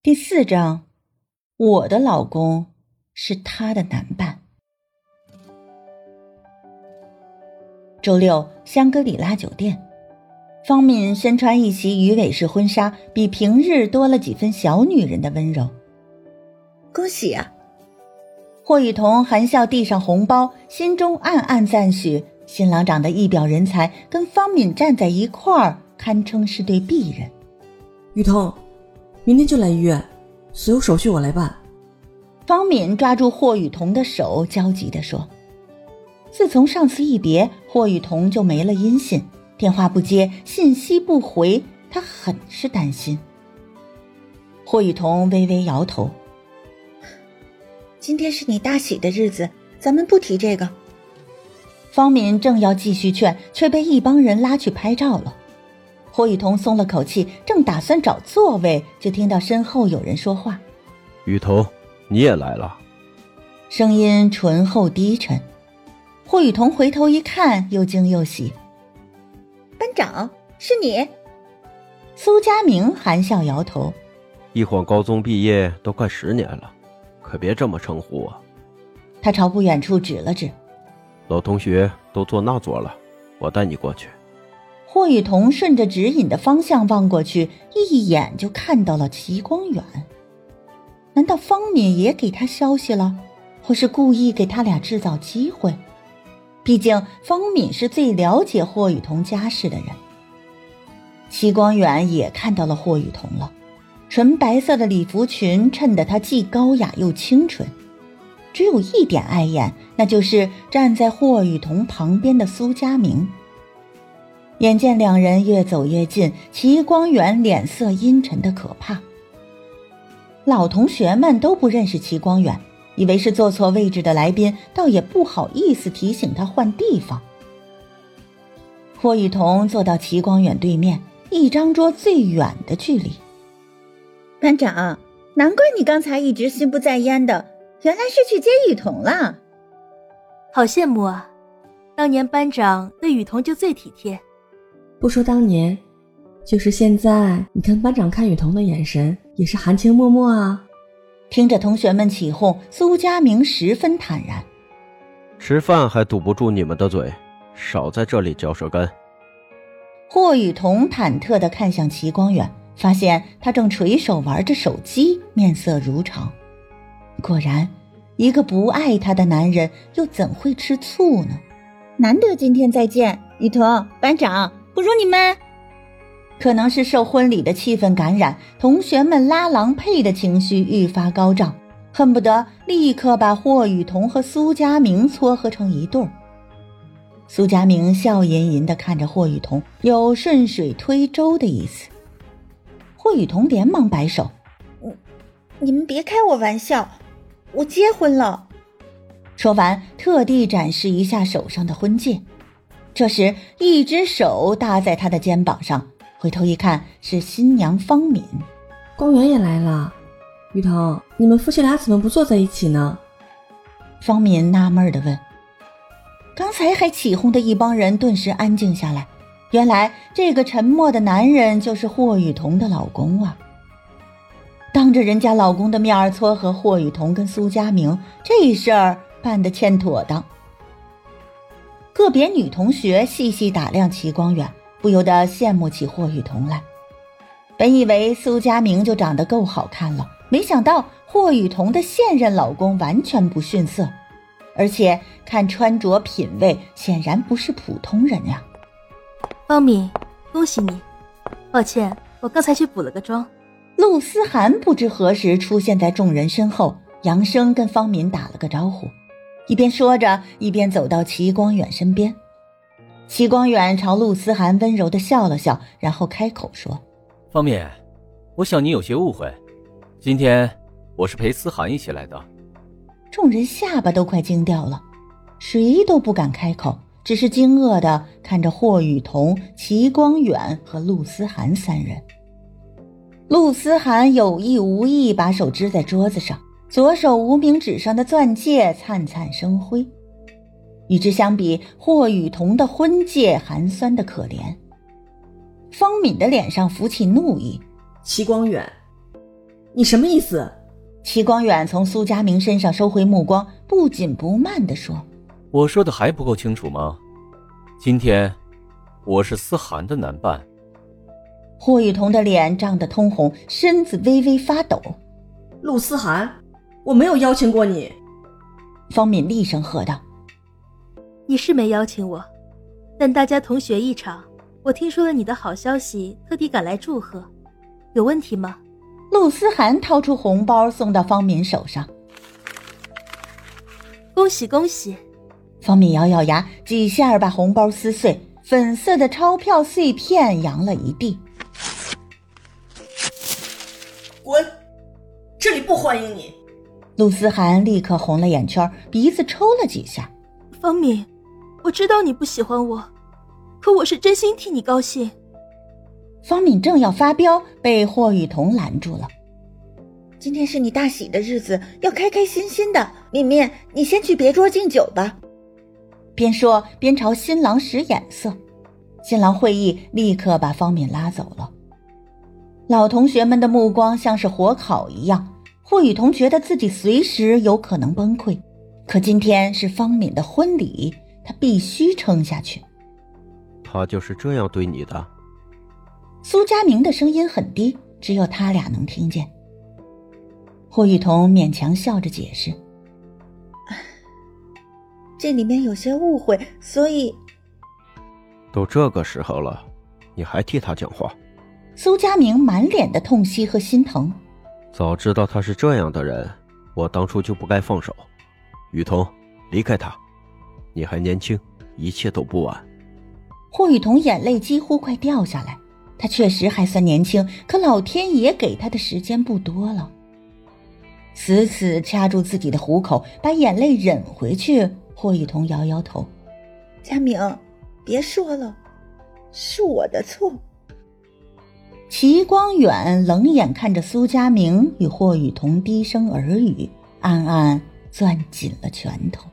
第四章，我的老公是他的男伴。周六，香格里拉酒店，方敏身穿一袭鱼尾式婚纱，比平日多了几分小女人的温柔。恭喜啊！霍雨桐含笑递上红包，心中暗暗赞许新郎长得一表人才，跟方敏站在一块儿，堪称是对璧人。雨桐。明天就来医院，所有手续我来办。方敏抓住霍雨桐的手，焦急地说：“自从上次一别，霍雨桐就没了音信，电话不接，信息不回，他很是担心。”霍雨桐微微摇头：“今天是你大喜的日子，咱们不提这个。”方敏正要继续劝，却被一帮人拉去拍照了。霍雨桐松了口气，正打算找座位，就听到身后有人说话：“雨桐，你也来了。”声音醇厚低沉。霍雨桐回头一看，又惊又喜：“班长，是你？”苏佳明含笑摇头：“一晃高中毕业都快十年了，可别这么称呼我。”他朝不远处指了指：“老同学都坐那桌了，我带你过去。”霍雨桐顺着指引的方向望过去，一眼就看到了齐光远。难道方敏也给他消息了，或是故意给他俩制造机会？毕竟方敏是最了解霍雨桐家世的人。齐光远也看到了霍雨桐了，纯白色的礼服裙衬得她既高雅又清纯，只有一点碍眼，那就是站在霍雨桐旁边的苏佳明。眼见两人越走越近，齐光远脸色阴沉的可怕。老同学们都不认识齐光远，以为是坐错位置的来宾，倒也不好意思提醒他换地方。霍雨桐坐到齐光远对面，一张桌最远的距离。班长，难怪你刚才一直心不在焉的，原来是去接雨桐了。好羡慕啊！当年班长对雨桐就最体贴。不说当年，就是现在，你看班长看雨桐的眼神也是含情脉脉啊。听着同学们起哄，苏佳明十分坦然。吃饭还堵不住你们的嘴，少在这里嚼舌根。霍雨桐忐忑地看向齐光远，发现他正垂手玩着手机，面色如常。果然，一个不爱他的男人又怎会吃醋呢？难得今天再见，雨桐班长。不如你们，可能是受婚礼的气氛感染，同学们拉郎配的情绪愈发高涨，恨不得立刻把霍雨桐和苏佳明撮合成一对儿。苏佳明笑吟吟地看着霍雨桐，有顺水推舟的意思。霍雨桐连忙摆手：“你你们别开我玩笑，我结婚了。”说完，特地展示一下手上的婚戒。这时，一只手搭在他的肩膀上，回头一看，是新娘方敏。光源也来了，雨桐，你们夫妻俩怎么不坐在一起呢？方敏纳闷的问。刚才还起哄的一帮人顿时安静下来，原来这个沉默的男人就是霍雨桐的老公啊！当着人家老公的面儿撮合霍雨桐跟苏佳明，这事儿办得欠妥当。个别女同学细细打量齐光远，不由得羡慕起霍雨桐来。本以为苏佳明就长得够好看了，没想到霍雨桐的现任老公完全不逊色，而且看穿着品味，显然不是普通人呀。方敏，恭喜你！抱歉，我刚才去补了个妆。陆思涵不知何时出现在众人身后，扬声跟方敏打了个招呼。一边说着，一边走到齐光远身边。齐光远朝陆思涵温柔的笑了笑，然后开口说：“方敏，我想你有些误会，今天我是陪思涵一起来的。”众人下巴都快惊掉了，谁都不敢开口，只是惊愕的看着霍雨桐、齐光远和陆思涵三人。陆思涵有意无意把手支在桌子上。左手无名指上的钻戒灿灿生辉，与之相比，霍雨桐的婚戒寒酸的可怜。方敏的脸上浮起怒意：“齐光远，你什么意思？齐光远从苏佳明身上收回目光，不紧不慢地说：“我说的还不够清楚吗？今天，我是思涵的男伴。”霍雨桐的脸涨得通红，身子微微发抖。陆思涵，我没有邀请过你。方敏厉声喝道：“你是没邀请我，但大家同学一场，我听说了你的好消息，特地赶来祝贺，有问题吗？”陆思涵掏出红包送到方敏手上，恭喜恭喜！方敏咬咬牙，几下把红包撕碎，粉色的钞票碎片扬了一地。滚！这里不欢迎你。陆思涵立刻红了眼圈，鼻子抽了几下。方敏，我知道你不喜欢我，可我是真心替你高兴。方敏正要发飙，被霍雨桐拦住了。今天是你大喜的日子，要开开心心的。敏敏，你先去别桌敬酒吧。边说边朝新郎使眼色。新郎会意，立刻把方敏拉走了。老同学们的目光像是火烤一样。霍雨桐觉得自己随时有可能崩溃，可今天是方敏的婚礼，他必须撑下去。他就是这样对你的。苏佳明的声音很低，只有他俩能听见。霍雨桐勉强笑着解释：“这里面有些误会，所以……都这个时候了，你还替他讲话？”苏佳明满脸的痛惜和心疼。早知道他是这样的人，我当初就不该放手。雨桐，离开他，你还年轻，一切都不晚。霍雨桐眼泪几乎快掉下来。他确实还算年轻，可老天爷给他的时间不多了。死死掐住自己的虎口，把眼泪忍回去。霍雨桐摇摇头：“佳明，别说了，是我的错。”齐光远冷眼看着苏佳明与霍雨桐低声耳语，暗暗攥紧了拳头。